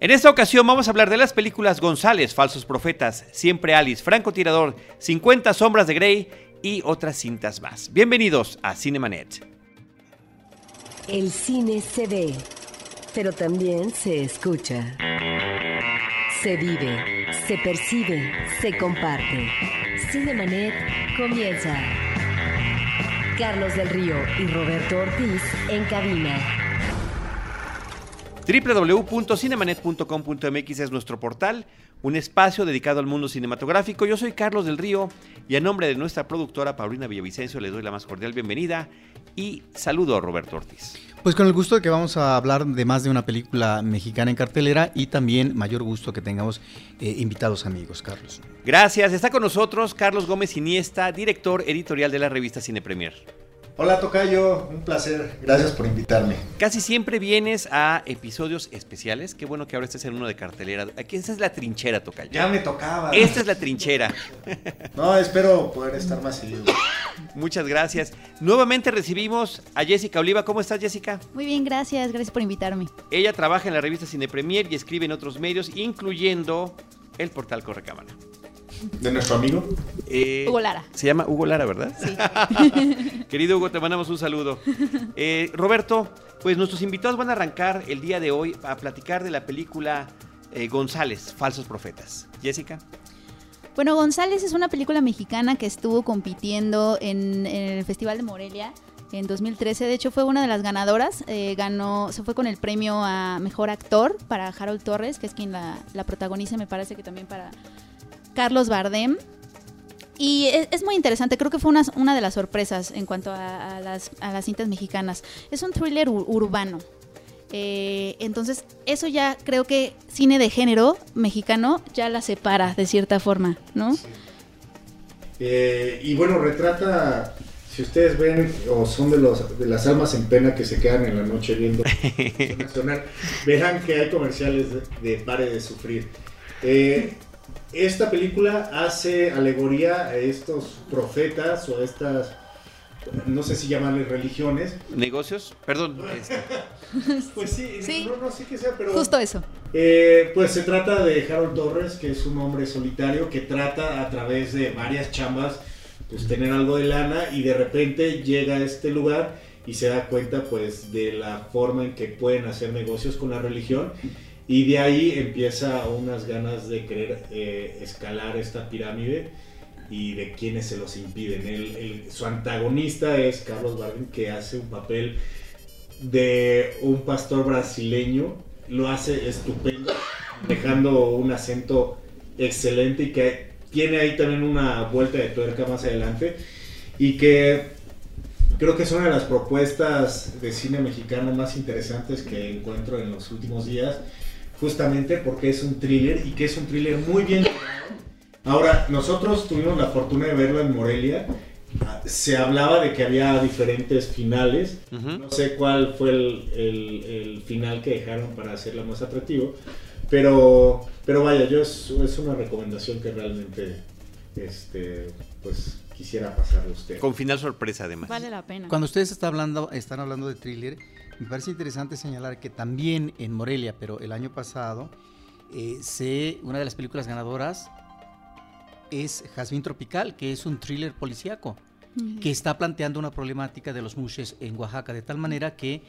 En esta ocasión vamos a hablar de las películas González, Falsos Profetas, Siempre Alice, Franco Tirador, 50 Sombras de Grey y otras cintas más. Bienvenidos a Cinemanet. El cine se ve, pero también se escucha. Se vive, se percibe, se comparte. Cinemanet comienza. Carlos del Río y Roberto Ortiz en cabina www.cinemanet.com.mx es nuestro portal, un espacio dedicado al mundo cinematográfico. Yo soy Carlos del Río y a nombre de nuestra productora Paulina Villavicencio les doy la más cordial bienvenida y saludo a Roberto Ortiz. Pues con el gusto de que vamos a hablar de más de una película mexicana en cartelera y también mayor gusto que tengamos eh, invitados amigos, Carlos. Gracias. Está con nosotros Carlos Gómez Iniesta, director editorial de la revista Cine Premier. Hola Tocayo, un placer, gracias por invitarme. Casi siempre vienes a episodios especiales, qué bueno que ahora estés en uno de cartelera. Aquí esta es la trinchera, Tocayo. Ya me tocaba. Esta es la trinchera. No, espero poder estar más seguido. Muchas gracias. Nuevamente recibimos a Jessica Oliva. ¿Cómo estás, Jessica? Muy bien, gracias. Gracias por invitarme. Ella trabaja en la revista Cine Premier y escribe en otros medios, incluyendo el portal Correcámara. ¿De nuestro amigo? Eh, Hugo Lara. Se llama Hugo Lara, ¿verdad? Sí. Querido Hugo, te mandamos un saludo. Eh, Roberto, pues nuestros invitados van a arrancar el día de hoy a platicar de la película eh, González, Falsos Profetas. Jessica. Bueno, González es una película mexicana que estuvo compitiendo en, en el Festival de Morelia en 2013. De hecho, fue una de las ganadoras. ganó, se fue con el premio a mejor actor para Harold Torres, que es quien la, la protagoniza, me parece que también para Carlos Bardem. Y es, muy interesante, creo que fue una, una de las sorpresas en cuanto a, las, a, las, cintas mexicanas. Es un thriller urbano. Eh, entonces, eso ya creo que cine de género mexicano ya la separa de cierta forma, ¿no? Eh, y bueno, retrata, si ustedes ven o son de, los, de las almas en pena que se quedan en la noche viendo Nacional, verán que hay comerciales de, de Pare de Sufrir. Eh, esta película hace alegoría a estos profetas o a estas, no sé si llamarles religiones. ¿Negocios? Perdón. Este. pues sí, No, sé qué sea, pero... Justo eso. Eh, pues se trata de Harold Torres, que es un hombre solitario que trata a través de varias chambas, pues tener algo de lana y de repente llega a este lugar y se da cuenta pues de la forma en que pueden hacer negocios con la religión y de ahí empieza unas ganas de querer eh, escalar esta pirámide y de quienes se los impiden. El, su antagonista es Carlos Bardem, que hace un papel de un pastor brasileño, lo hace estupendo, dejando un acento excelente y que tiene ahí también una vuelta de tuerca más adelante. Y que creo que es una de las propuestas de cine mexicano más interesantes que encuentro en los últimos días justamente porque es un thriller y que es un thriller muy bien Ahora, nosotros tuvimos la fortuna de verlo en Morelia. Se hablaba de que había diferentes finales. No sé cuál fue el, final que dejaron para hacerlo más atractivo. Pero, pero vaya, yo es, es una recomendación que realmente este, pues, quisiera pasarle a usted. Con final sorpresa, además. Vale la pena. Cuando ustedes están hablando, están hablando de thriller, me parece interesante señalar que también en Morelia, pero el año pasado, eh, una de las películas ganadoras es Jazmín Tropical, que es un thriller policíaco, que está planteando una problemática de los mushes en Oaxaca, de tal manera que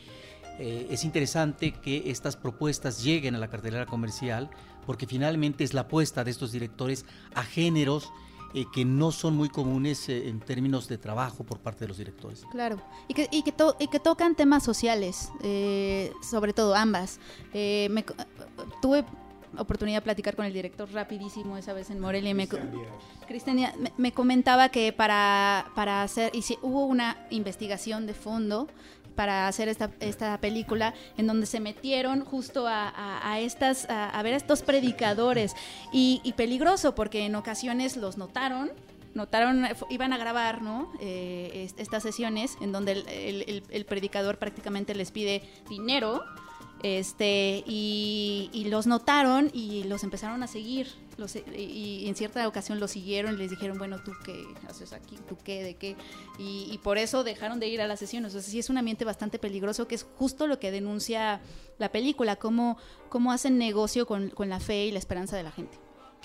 eh, es interesante que estas propuestas lleguen a la cartelera comercial, porque finalmente es la apuesta de estos directores a géneros eh, que no son muy comunes eh, en términos de trabajo por parte de los directores. Claro, y que, y que, y que tocan temas sociales, eh, sobre todo ambas. me, tuve oportunidad de platicar con el director rapidísimo esa vez en Morelia y me, Cristian me, comentaba que para, para hacer, y si, hubo una investigación de fondo para hacer esta, esta película en donde se metieron justo a, estas a, ver a estos predicadores. Y, peligroso porque en ocasiones los notaron notaron iban a grabar no eh, estas sesiones en donde el, el predicador prácticamente les pide dinero Este, y, y los notaron y los empezaron a seguir. Los, y, y en cierta ocasión los siguieron y les dijeron, bueno, ¿tú qué haces aquí? ¿Tú qué? ¿De qué? Y, y por eso dejaron de ir a las sesiones. O sea, sí es un ambiente bastante peligroso, que es justo lo que denuncia la película, cómo, cómo hacen negocio con, con la fe y la esperanza de la gente.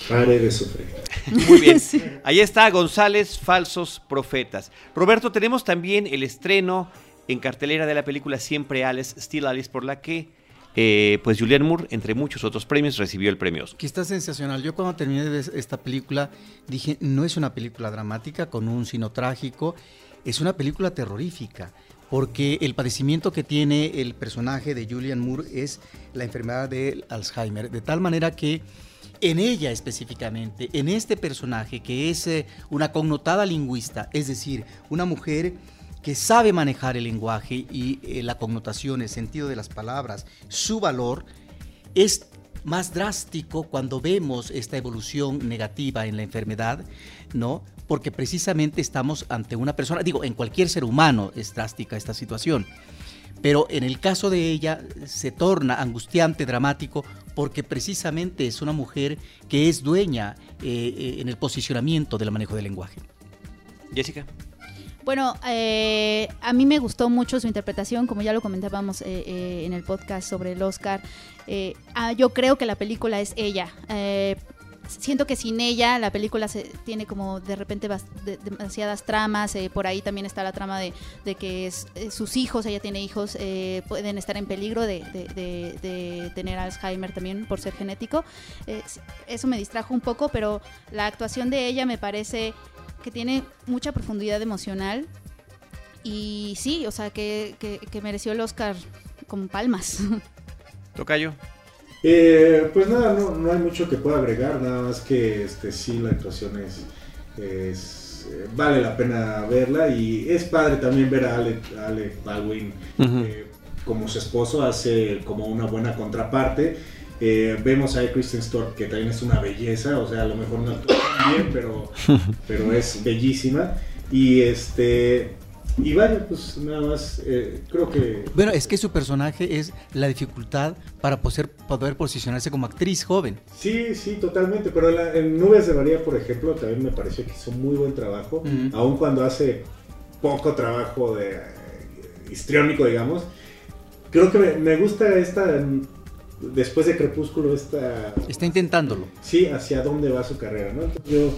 Pare de sufrir. Muy bien. Ahí está González, Falsos Profetas. Roberto, tenemos también el estreno en cartelera de la película Siempre Alice, Still Alice, por la que eh, pues Julianne Moore, entre muchos otros premios, recibió el premio. Que está sensacional. Yo cuando terminé de esta película dije, no es una película dramática con un sino trágico, es una película terrorífica. Porque el padecimiento que tiene el personaje de Julianne Moore es la enfermedad de Alzheimer. De tal manera que en ella específicamente, en este personaje que es eh, una connotada lingüista, es decir, una mujer que sabe manejar el lenguaje y eh, la connotación, el sentido de las palabras, su valor, es más drástico cuando vemos esta evolución negativa en la enfermedad, ¿no? Porque precisamente estamos ante una persona, digo, en cualquier ser humano es drástica esta situación, pero en el caso de ella se torna angustiante, dramático, porque precisamente es una mujer que es dueña eh, eh, en el posicionamiento del manejo del lenguaje. Jessica. Bueno, eh, a mí me gustó mucho su interpretación, como ya lo comentábamos eh, eh, en el podcast sobre el Oscar. Eh, ah, yo creo que la película es ella. Eh, siento que sin ella la película se, tiene como de repente demasiadas tramas. por ahí también está la trama de, que sus hijos, ella tiene hijos, pueden estar en peligro de, tener Alzheimer también por ser genético. Eso me distrajo un poco, pero la actuación de ella me parece que tiene mucha profundidad emocional. Y sí, o sea, que, que- que mereció el Oscar con palmas. Tocayo. Eh, pues nada, no, no hay mucho que pueda agregar, nada más que este sí la actuación es, es, eh, vale la pena verla y es padre también ver a Alec, Alec Baldwin eh, como su esposo hace como una buena contraparte. Eh, vemos a Kristen Stewart que también es una belleza, o sea, a lo mejor no actúa bien, pero, pero es bellísima. Y este y vaya, pues nada más, eh, creo que Bueno, es que su personaje es la dificultad para poder, poder posicionarse como actriz joven. Sí, sí, totalmente. Pero en, la- en Nubes de María, por ejemplo, también me pareció que hizo muy buen trabajo. Ujú. Aun cuando hace poco trabajo de eh, histriónico, digamos. Creo que me, me gusta esta. Después de Crepúsculo, esta. Está intentándolo. Sí, hacia dónde va su carrera, ¿no? Entonces yo.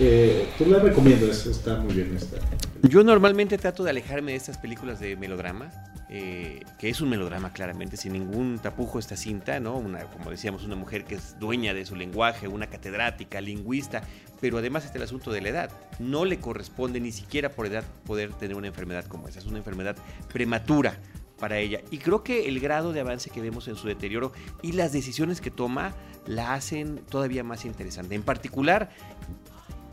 Eh, pues la recomiendo, es- está muy bien esta. Yo normalmente trato de alejarme de estas películas de melodrama, eh, que es un melodrama claramente, sin ningún tapujo esta cinta, ¿no? Una, como decíamos, una mujer que es dueña de su lenguaje, una catedrática, lingüista, pero además está el asunto de la edad. No le corresponde ni siquiera por edad poder tener una enfermedad como esa, es una enfermedad prematura para ella. Y creo que el grado de avance que vemos en su deterioro y las decisiones que toma la hacen todavía más interesante. En particular,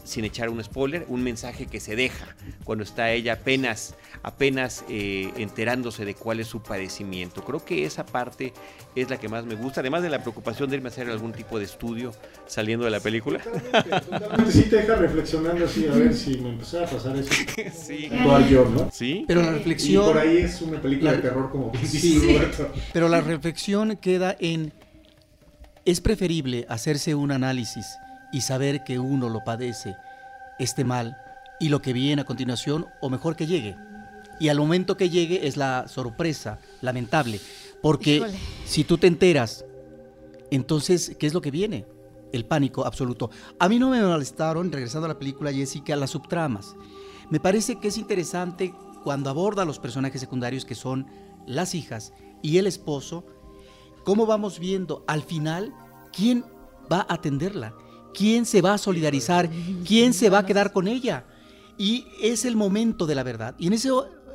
sin echar un spoiler, un mensaje que se deja cuando está ella apenas, apenas eh, enterándose de cuál es su padecimiento. Creo que esa parte es la que más me gusta, además de la preocupación de irme a hacer algún tipo de estudio saliendo de la película. Totalmente, totalmente. Sí te deja reflexionando así, a ver si me empezaba a pasar eso. Sí. Yo, ¿no? ¿Sí? Pero la Y reflexión... por ahí es una película La- de terror como Sí. Roberto. Pero la reflexión queda en, es preferible hacerse un análisis y saber que uno lo padece, este mal, y lo que viene a continuación, o mejor que llegue. Y al momento que llegue es la sorpresa lamentable, porque Híjole. si tú te enteras, entonces, ¿qué es lo que viene? El pánico absoluto. A mí no me molestaron, regresando a la película Jessica, las subtramas. Me parece que es interesante cuando aborda a los personajes secundarios que son las hijas y el esposo, cómo vamos viendo al final quién va a atenderla, quién se va a solidarizar, quién se va a quedar con ella. Y es el momento de la verdad. Y en ese,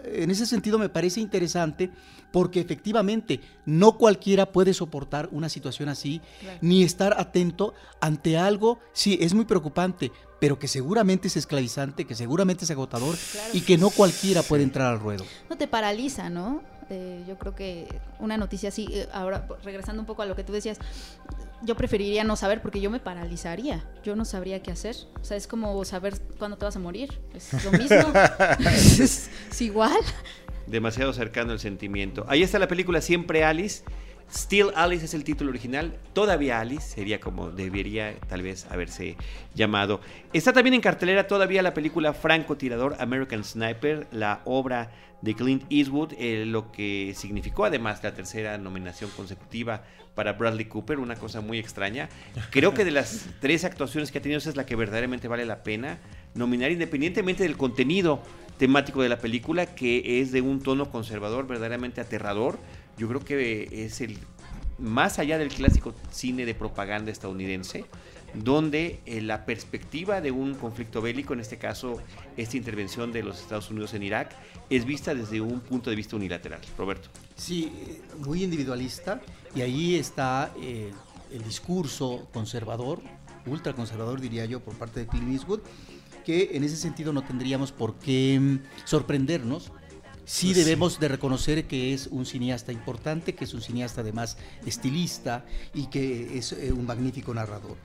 en ese sentido me parece interesante porque efectivamente no cualquiera puede soportar una situación así, Claro. ni estar atento ante algo, sí, es muy preocupante, pero que seguramente es esclavizante, que seguramente es agotador Claro. y que no cualquiera puede entrar al ruedo. no te paraliza, ¿no? Eh, yo creo que una noticia así, eh, ahora regresando un poco a lo que tú decías, yo preferiría no saber porque yo me paralizaría, yo no sabría qué hacer. O sea, es como saber cuándo te vas a morir, es lo mismo, es, es igual. Demasiado cercano el sentimiento. Ahí está la película Siempre Alice. Still Alice es el título original. Todavía Alice sería como debería tal vez haberse llamado. Está también en cartelera todavía la película Franco Tirador American Sniper, la obra de Clint Eastwood, eh, lo que significó además la tercera nominación consecutiva para Bradley Cooper, una cosa muy extraña. Creo que de las tres actuaciones que ha tenido esa es la que verdaderamente vale la pena nominar independientemente del contenido temático de la película, que es de un tono conservador verdaderamente aterrador. Yo creo que es el más allá del clásico cine de propaganda estadounidense, donde eh, la perspectiva de un conflicto bélico, en este caso esta intervención de los Estados Unidos en Irak, es vista desde un punto de vista unilateral. Roberto. Sí, eh, muy individualista y ahí está eh, el discurso conservador, ultraconservador diría yo, por parte de Clint Eastwood, que en ese sentido no tendríamos por qué mm, sorprendernos. Sí Pues debemos de reconocer que es un cineasta importante, que es un cineasta además estilista y que es eh, un magnífico narrador.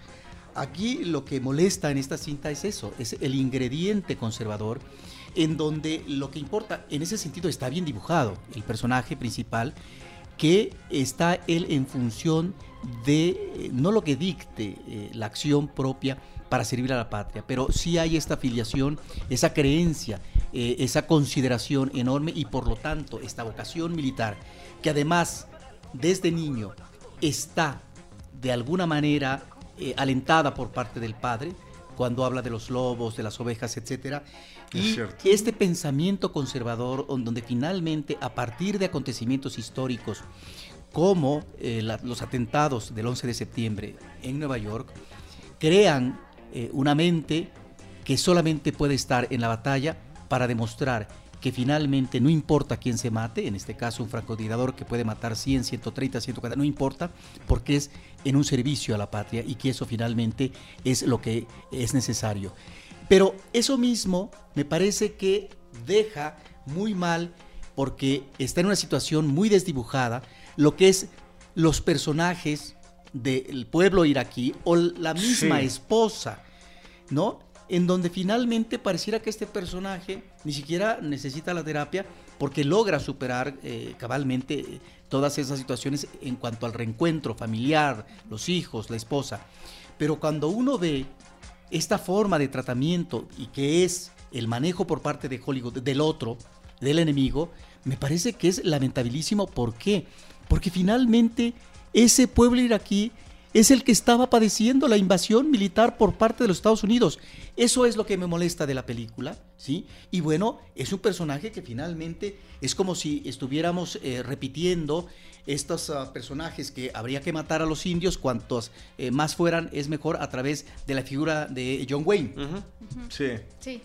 Aquí lo que molesta en esta cinta es eso, es el ingrediente conservador, en donde lo que importa, en ese sentido está bien dibujado el personaje principal, que está él en función de eh, no lo que dicte eh, la acción propia para servir a la patria, pero sí hay esta afiliación, esa creencia, eh, esa consideración enorme y por lo tanto esta vocación militar, que además desde niño está de alguna manera eh, alentada por parte del padre, cuando habla de los lobos, de las ovejas. Es Y este pensamiento conservador, on- donde finalmente, a partir de acontecimientos históricos, como eh, la- los atentados del 11 de septiembre en Nueva York, crean eh, una mente que solamente puede estar en la batalla para demostrar que finalmente no importa quién se mate, en este caso un francotirador que puede matar 100, 130, 140, no importa, porque es en un servicio a la patria y que eso finalmente es lo que es necesario. Pero eso mismo me parece que deja muy mal porque está en una situación muy desdibujada lo que es los personajes del pueblo iraquí o la misma Sí. esposa, ¿no? En donde finalmente pareciera que este personaje ni siquiera necesita la terapia porque logra superar eh, cabalmente eh, todas esas situaciones en cuanto al reencuentro familiar, los hijos, la esposa. Pero cuando uno ve esta forma de tratamiento y que es el manejo por parte de Hollywood del otro, del enemigo, me parece que es lamentabilísimo. ¿Por qué? Porque finalmente ese pueblo iraquí es el que estaba padeciendo la invasión militar por parte de los Estados Unidos. Eso es lo que me molesta de la película, ¿sí? Y bueno, es un personaje que finalmente es como si estuviéramos eh, repitiendo estos ah, personajes que habría que matar a los indios, cuantos eh, más fueran es mejor a través de la figura de John Wayne. Sí, Sí.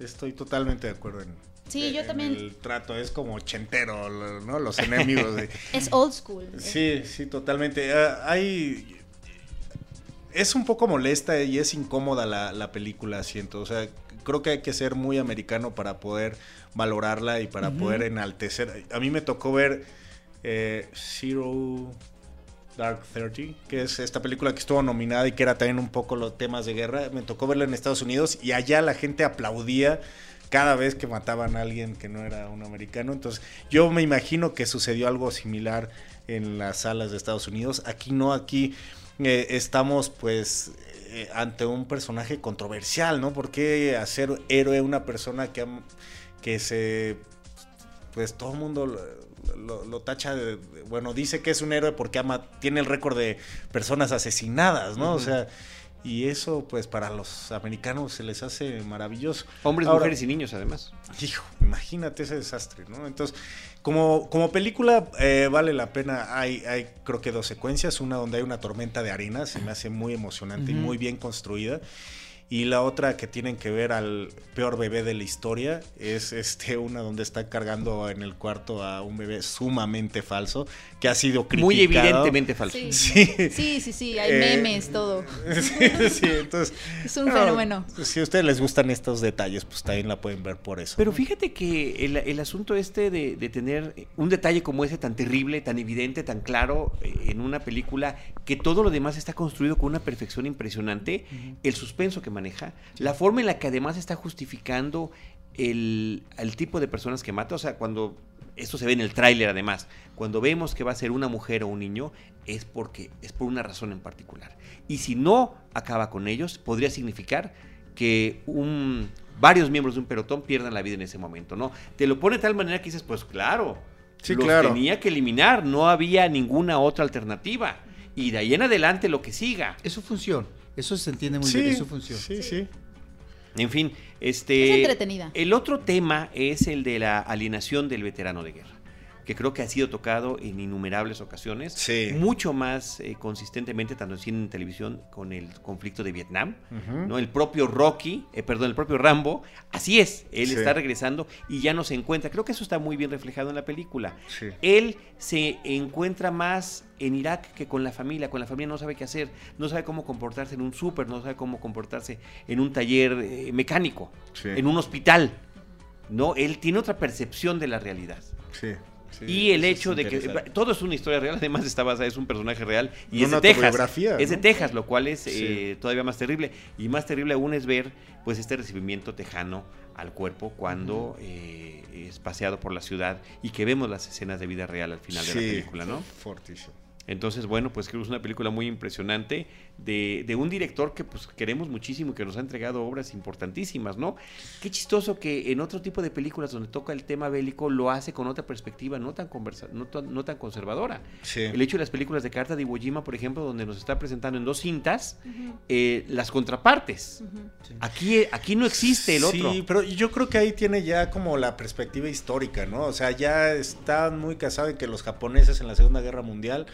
estoy totalmente de acuerdo en, Sí, yo también. el trato. Es como ochentero, ¿no? Los enemigos. de- Es old school. Sí, sí, totalmente. Ah, hay. Es un poco molesta y es incómoda la, la película, siento. O sea, creo que hay que ser muy americano para poder valorarla y para poder enaltecer. A mí me tocó ver eh, Zero Dark Thirty, que es esta película que estuvo nominada y que era también un poco los temas de guerra. Me tocó verla en Estados Unidos y allá la gente aplaudía cada vez que mataban a alguien que no era un americano. Entonces, yo me imagino que sucedió algo similar en las salas de Estados Unidos. Aquí no, aquí eh, estamos pues eh, ante un personaje controversial, ¿no? ¿Por qué hacer héroe una persona que, que se... Pues todo el mundo lo, lo- lo tacha de, Bueno, dice que es un héroe porque ama, tiene el récord de personas asesinadas, ¿no? O sea... Y eso, pues, para los americanos se les hace maravilloso. Hombres, Ahora- mujeres y niños, además. Hijo, imagínate ese desastre, ¿no? Entonces, como, como película eh, vale la pena, hay, hay creo que dos secuencias, una donde hay una tormenta de arena, se me hace muy emocionante y muy bien construida, y la otra que tienen que ver al peor bebé de la historia, es este una donde está cargando en el cuarto a un bebé sumamente falso, que ha sido criticado. Muy evidentemente falso. Sí. Sí. Sí, sí, sí, hay Eh, memes, todo. sí, sí, entonces... Es un no, fenómeno. Si a ustedes les gustan estos detalles, pues también la pueden ver por eso. Pero fíjate que el, el asunto este de, de tener un detalle como ese tan terrible, tan evidente, tan claro eh, en una película, que todo lo demás está construido con una perfección impresionante, el suspenso que maneja, la forma en la que además está justificando el, el tipo de personas que mata, o sea, cuando esto se ve en el tráiler además, cuando vemos que va a ser una mujer o un niño, es porque es por una razón en particular. Y si no acaba con ellos, podría significar que un, varios miembros de un pelotón pierdan la vida en ese momento, ¿no? Te lo pone de tal manera que dices, pues claro, Sí, los claro. tenía que eliminar, no había ninguna otra alternativa. Y de ahí en adelante lo que siga. Es su función. Eso se entiende muy Sí, bien, es su función. sí, sí. En fin, este. Es entretenida. El otro tema es el de la alienación del veterano de guerra, que creo que ha sido tocado en innumerables ocasiones, Sí. mucho más eh, consistentemente tanto en cine en televisión con el conflicto de Vietnam. ¿no? El propio Rocky, eh, perdón, el propio Rambo, así es, él Sí. está regresando y ya no se encuentra. Creo que eso está muy bien reflejado en la película. Sí. Él se encuentra más en Irak que con la familia. Con la familia no sabe qué hacer, no sabe cómo comportarse en un súper, no sabe cómo comportarse en un taller eh, mecánico, Sí. en un hospital. No, él tiene otra percepción de la realidad. Sí, sí, y el es hecho de que todo es una historia real, además está basada, es un personaje real y es Una de Texas. autobiografía, Es de ¿no? Texas, lo cual es Sí. eh, todavía más terrible. Y más terrible aún es ver pues este recibimiento tejano al cuerpo cuando eh, es paseado por la ciudad y que vemos las escenas de vida real al final de la película, ¿no? Fortísimo. Entonces, bueno, pues creo que es una película muy impresionante de, de un director que pues queremos muchísimo y que nos ha entregado obras importantísimas, ¿no? Qué chistoso que en otro tipo de películas donde toca el tema bélico lo hace con otra perspectiva no tan, conversa no, tan- no tan conservadora. Sí. El hecho de las películas de Carta de Iwo Jima, por ejemplo, donde nos está presentando en dos cintas eh, las contrapartes. Aquí, aquí no existe el otro. Sí, pero yo creo que ahí tiene ya como la perspectiva histórica, ¿no? O sea, ya están muy casados en que los japoneses en la Segunda Guerra Mundial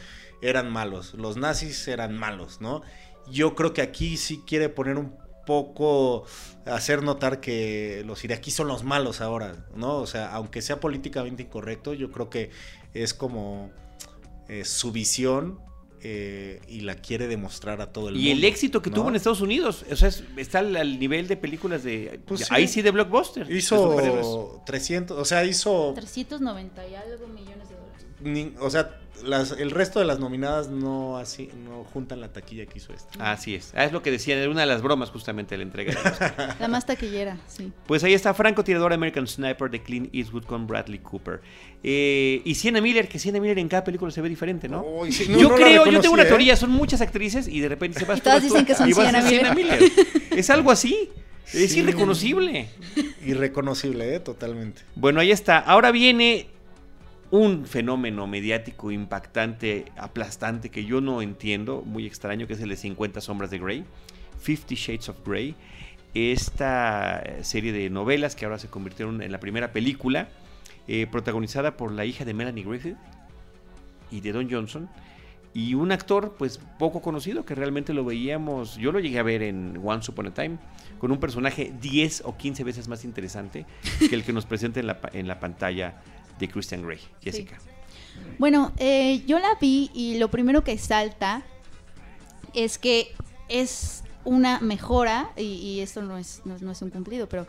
eran malos, los nazis eran malos, ¿no? Yo creo que aquí sí quiere poner un poco, hacer notar que los iraquíes son los malos ahora, ¿no? O sea, aunque sea políticamente incorrecto, yo creo que es como eh, su visión eh, y la quiere demostrar a todo el mundo. Y el éxito que ¿no? tuvo en Estados Unidos, o sea, es- está al, al nivel de películas de... Pues sí. ahí sí de blockbuster. de. Hizo 300, o sea, hizo 390 y algo millones de dólares. ni- o sea, las, el resto de las nominadas no así no juntan la taquilla que hizo esta. Así es. Ah, es lo que decían, era una de las bromas justamente de la entrega. La más taquillera, sí. pues ahí está Franco Tirador American Sniper de Clint Eastwood con Bradley Cooper. Eh, y Sienna Miller, que Sienna Miller en cada película se ve diferente, ¿no? Uy, sí, no- yo no creo, yo tengo una ¿eh? teoría, son muchas actrices y de repente se va Y todas dicen que son Sienna Miller. Es algo así. Es Sí. irreconocible. Irreconocible, eh, totalmente. Bueno, ahí está. Ahora viene un fenómeno mediático impactante, aplastante, que yo no entiendo, muy extraño, que es el de 50 sombras de Grey, Fifty Shades of Grey. Esta serie de novelas que ahora se convirtieron en la primera película, eh, protagonizada por la hija de Melanie Griffith y de Don Johnson. Y un actor, pues, poco conocido, que realmente lo veíamos, yo lo llegué a ver en Once Upon a Time, con un personaje 10 o 15 veces más interesante que el que nos presenta en la, en la pantalla de Christian Grey. Jessica. Bueno, eh, yo la vi y lo primero que salta es que es una mejora, y, y esto no es, no, no es un cumplido, pero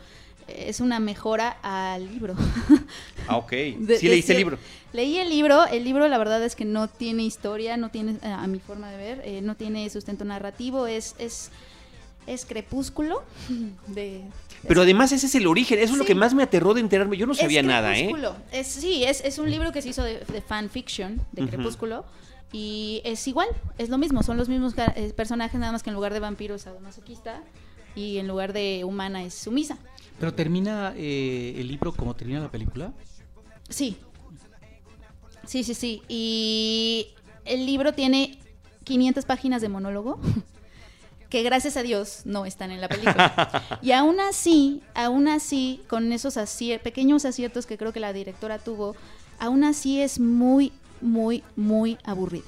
es una mejora al libro. Ah, ok. De- sí leíste el libro. Leí el libro, el libro la verdad es que no tiene historia, no tiene, eh, a mi forma de ver, eh, no tiene sustento narrativo, es, es, es crepúsculo de... Pero además ese es el origen, eso es lo que más me aterró de enterarme. Yo no Es sabía nada, ¿eh? Es, sí, es, es un libro que se hizo de, de fanfiction, de. Crepúsculo. Y es igual, es lo mismo, son los mismos eh, personajes, nada más que en lugar de vampiro es sadomasoquista y en lugar de humana es sumisa. Pero termina eh, el libro como termina la película. Sí. Sí, sí, sí. Y el libro tiene 500 páginas de monólogo que gracias a Dios no están en la película. Y aún así, aún así, con esos acier- pequeños aciertos que creo que la directora tuvo, aún así es muy, muy, muy aburrida.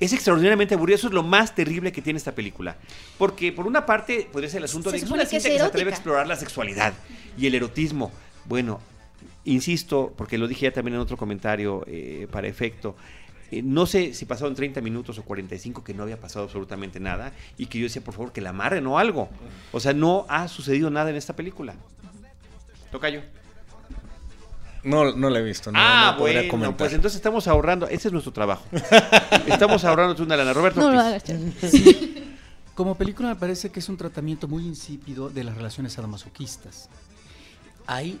Es extraordinariamente aburrido, eso es lo más terrible que tiene esta película. Porque por una parte podría ser el asunto Se de que es una que cinta es que se atreve a explorar la sexualidad y el erotismo. Bueno, insisto, porque lo dije ya también en otro comentario eh, para efecto. Eh, no sé si pasaron 30 minutos o 45 que no había pasado absolutamente nada y que yo decía, por favor, que la amarren o algo. O sea, no ha sucedido nada en esta película. Toca yo. No, no la he visto, no, ah, no podría bueno, comentar. pues entonces estamos ahorrando. Ese es nuestro trabajo. estamos ahorrando una lana. Roberto No. Como película me parece que es un tratamiento muy insípido de las relaciones sadomasoquistas. Hay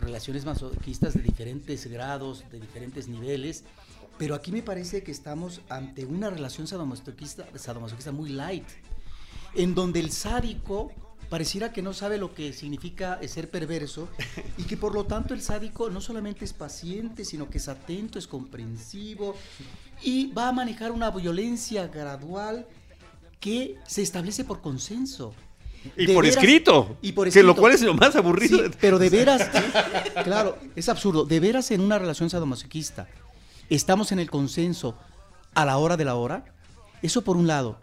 relaciones masoquistas de diferentes grados, de diferentes niveles, pero aquí me parece que estamos ante una relación sadomasoquista, sadomasoquista muy light, en donde el sádico pareciera que no sabe lo que significa ser perverso y que por lo tanto el sádico no solamente es paciente, sino que es atento, es comprensivo y va a manejar una violencia gradual que se establece por consenso. Y por veras- escrito. Y por Que lo escrito. cual es lo más aburrido. Sí, pero de veras, claro, es absurdo. De veras en una relación sadomasoquista, estamos en el consenso a la hora de la hora. Eso por un lado.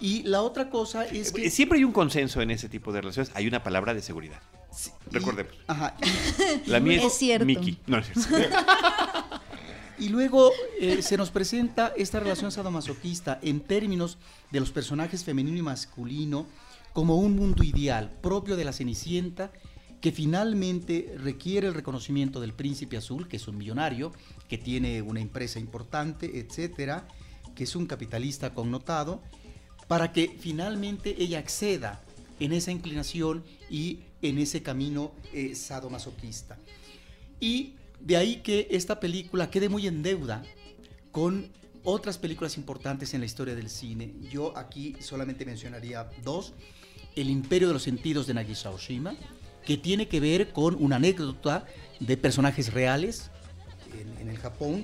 Y la otra cosa es que... Siempre hay un consenso en ese tipo de relaciones. Hay una palabra de seguridad. Sí, y- Recordemos. Ajá. La mía es, Es cierto. Mickey. No, es cierto. Y luego eh, se nos presenta esta relación sadomasoquista en términos de los personajes femenino y masculino como un mundo ideal propio de la Cenicienta que finalmente requiere el reconocimiento del príncipe azul, que es un millonario, que tiene una empresa importante, etcétera, que es un capitalista connotado, para que finalmente ella acceda en esa inclinación y en ese camino eh, sadomasoquista. Y de ahí que esta película quede muy en deuda con otras películas importantes en la historia del cine. Yo aquí solamente mencionaría dos. El Imperio de los Sentidos de Nagisa Oshima, que tiene que ver con una anécdota de personajes reales en, el Japón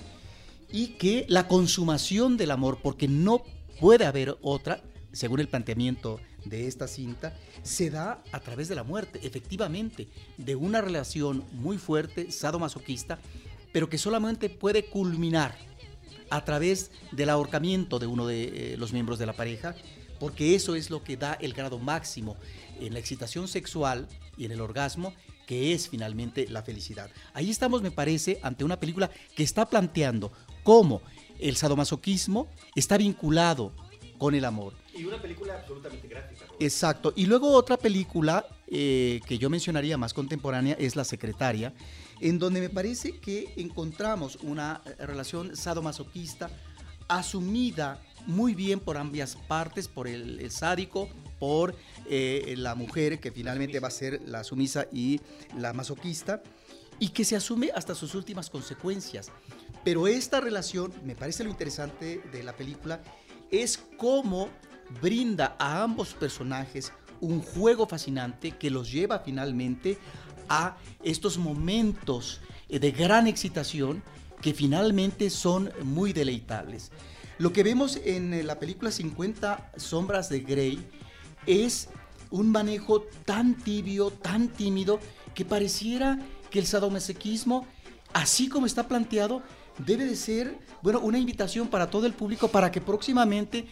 y que la consumación del amor, porque no puede haber otra, según el planteamiento de esta cinta, se da a través de la muerte, efectivamente, de una relación muy fuerte, sadomasoquista, pero que solamente puede culminar a través del ahorcamiento de uno de eh, los miembros de la pareja, porque eso es lo que da el grado máximo en la excitación sexual y en el orgasmo, que es finalmente la felicidad. Ahí estamos, me parece, ante una película que está planteando cómo el sadomasoquismo está vinculado con el amor. Y una película absolutamente gráfica. Exacto. Y luego otra película eh, que yo mencionaría más contemporánea es La Secretaria, en donde me parece que encontramos una eh, relación sadomasoquista asumida muy bien por ambas partes, por el, el sádico, por eh, la mujer que finalmente va a ser la sumisa y la masoquista, y que se asume hasta sus últimas consecuencias. Pero esta relación, me parece lo interesante de la película, es cómo brinda a ambos personajes un juego fascinante que los lleva finalmente a estos momentos eh, de gran excitación que finalmente son muy deleitables. Lo que vemos en eh, la película 50 sombras de Grey es un manejo tan tibio, tan tímido, que pareciera que el sadomasoquismo, así como está planteado, debe de ser, bueno, una invitación para todo el público para que próximamente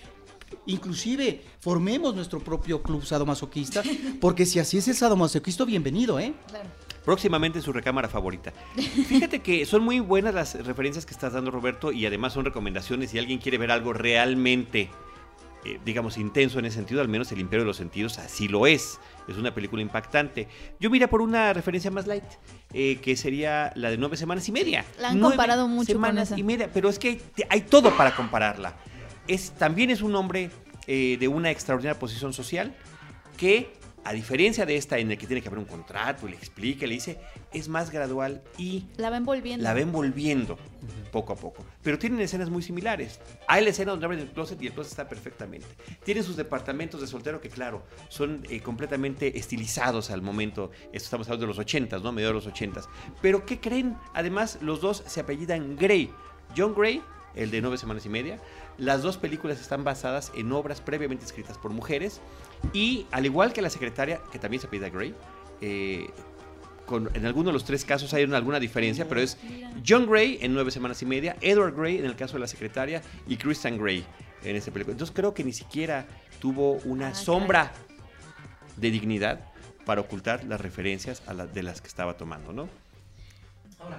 inclusive formemos nuestro propio club sadomasoquista, porque si así es el sadomasoquista, bienvenido, ¿eh? Claro. Próximamente su recámara favorita. Fíjate que son muy buenas las referencias que estás dando, Roberto, y además son recomendaciones. Si alguien quiere ver algo realmente, eh, digamos, intenso en ese sentido, al menos El Imperio de los Sentidos así lo es. Es una película impactante. Yo mira por una referencia más light, eh, que sería la de nueve semanas y media. La han Nueve comparado mucho con Semanas esa. y media, pero es que hay, hay todo para compararla. Es, también es un hombre eh, de una extraordinaria posición social que, a diferencia de esta en el que tiene que haber un contrato, le explica, le dice, es más gradual y La va envolviendo. la va envolviendo poco a poco. Pero tienen escenas muy similares. Hay la escena donde abren el closet y el closet está perfectamente. Tienen sus departamentos de soltero que, claro, son eh, completamente estilizados al momento. Esto estamos hablando de los 80, ¿no? Medio de los 80. Pero, ¿qué creen? Además, los dos se apellidan Gray. John Gray, el de nueve semanas y media. Las dos películas están basadas en obras previamente escritas por mujeres. Y al igual que la secretaria, que también se apellida Gray, eh, con- en alguno de los tres casos hay una- alguna diferencia, pero es John Gray en nueve semanas y media, Edward Gray en el caso de la secretaria y Christian Gray en esta película. Entonces creo que ni siquiera tuvo una Ah, sombra de dignidad para ocultar las referencias a la- de las que estaba tomando, ¿no?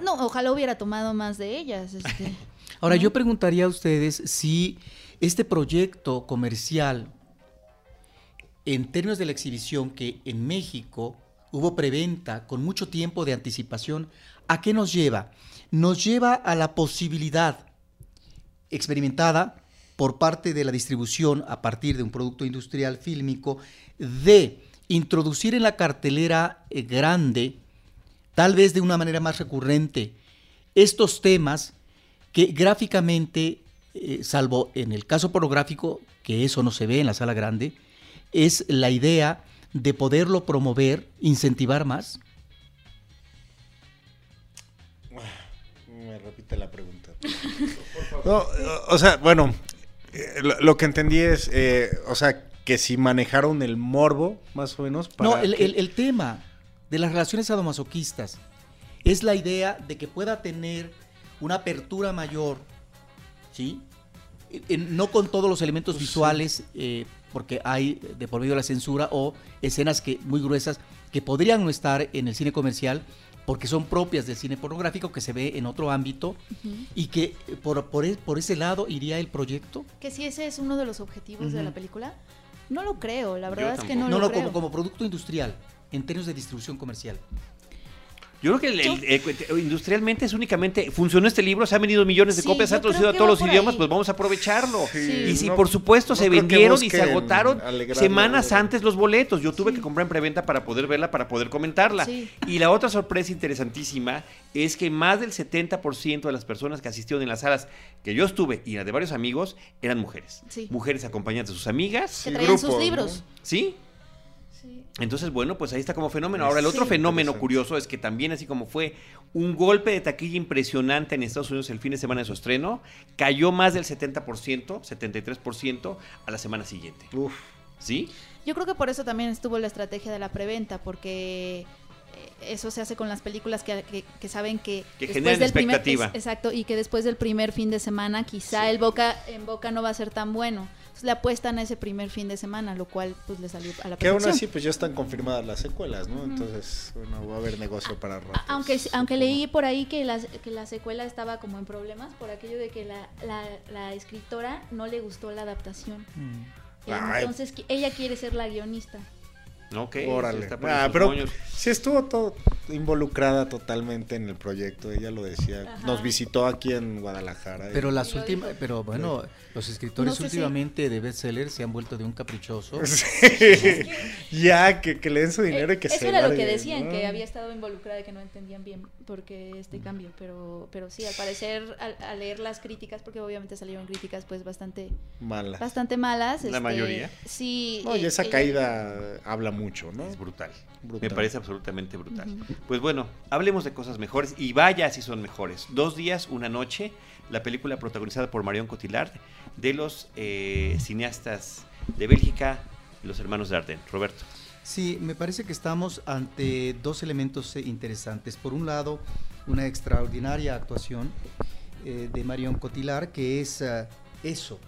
No, ojalá hubiera tomado más de ellas. Este. Ahora, yo preguntaría a ustedes si este proyecto comercial, en términos de la exhibición, que en México hubo preventa con mucho tiempo de anticipación, ¿a qué nos lleva? Nos lleva a la posibilidad experimentada por parte de la distribución a partir de un producto industrial fílmico de introducir en la cartelera eh, grande tal vez de una manera más recurrente, estos temas que gráficamente, eh, salvo en el caso pornográfico, que eso no se ve en la sala grande, es la idea de poderlo promover, incentivar más. Me repite la pregunta. No, o sea, bueno, eh, lo, que entendí es, eh, o sea, que si manejaron el morbo, más o menos. No, para el, que- el- el tema de las relaciones sadomasoquistas es la idea de que pueda tener una apertura mayor, ¿sí? No con todos los elementos visuales, eh, porque hay de por medio de la censura o escenas que muy gruesas que podrían no estar en el cine comercial porque son propias del cine pornográfico que se ve en otro ámbito Ujú. y que eh, por, por, por ese lado iría el proyecto. Que si ese es uno de los objetivos de Ujú. la película, no lo creo, la Yo verdad es que no, No, lo no, creo. como, como producto industrial, en términos de distribución comercial. Yo creo que el- el- el- industrialmente es únicamente, funcionó este libro, se han vendido millones de Sí, copias, se ha traducido a todos los idiomas, ahí. pues vamos a aprovecharlo. Sí. Y si no- por supuesto no se vendieron y se agotaron semanas antes los boletos. Yo tuve que comprar en preventa para poder verla, para poder comentarla. Sí. Y la otra sorpresa interesantísima es que más del 70% de las personas que asistieron en las salas que yo estuve y las de varios amigos eran mujeres. Sí. Mujeres acompañadas de sus amigas. que traían grupo, sus libros. Sí. Entonces, bueno, pues ahí está como fenómeno. Ahora, el otro Sí. fenómeno curioso es que también, así como fue un golpe de taquilla impresionante en Estados Unidos el fin de semana de su estreno, cayó más del 70%, 73% a la semana siguiente. Uf, ¿Sí? Yo creo que por eso también estuvo la estrategia de la preventa, porque eh, eso se hace con las películas que, que- que saben que, Que después generan del primer- expectativa. es- exacto, y que después del primer fin de semana quizá el boca en boca no va a ser tan bueno. Entonces le apuestan a ese primer fin de semana, lo cual pues le salió a la que aún así, pues ya están confirmadas las secuelas, ¿no? Entonces, bueno, va a haber negocio para rato. Aunque, aunque leí por ahí que la, que la secuela estaba como en problemas por aquello de que la, la, la escritora no le gustó la adaptación. Ay. Entonces qui- ella quiere ser la guionista. Ok. Órale. está por Ah, pero moños. sí estuvo todo involucrada totalmente en el proyecto, ella lo decía. Ajá. Nos visitó aquí en Guadalajara. Pero y- las últimas, pero bueno, los escritores No sé si- últimamente de bestseller se han vuelto de un caprichoso. Sí. ya, que, que le den su dinero y que Eso se era lo que decían, ¿no? que había estado involucrada y que no entendían bien por qué este cambio, pero, pero sí, al parecer, al, al leer las críticas, porque obviamente salieron críticas pues bastante, Mala. bastante malas. La este, mayoría. Sí. No, y eh, esa ella- caída habla mucho, ¿no? Es brutal. Brutal. Me parece absolutamente brutal. Pues bueno, hablemos de cosas mejores y vaya si son mejores. Dos días, una noche, la película protagonizada por Marion Cotillard de los eh, cineastas de Bélgica, los hermanos Dardenne. Roberto. Sí, me parece que estamos ante dos elementos eh, interesantes. Por un lado, una extraordinaria actuación eh, de Marion Cotillard, que es eh, eso,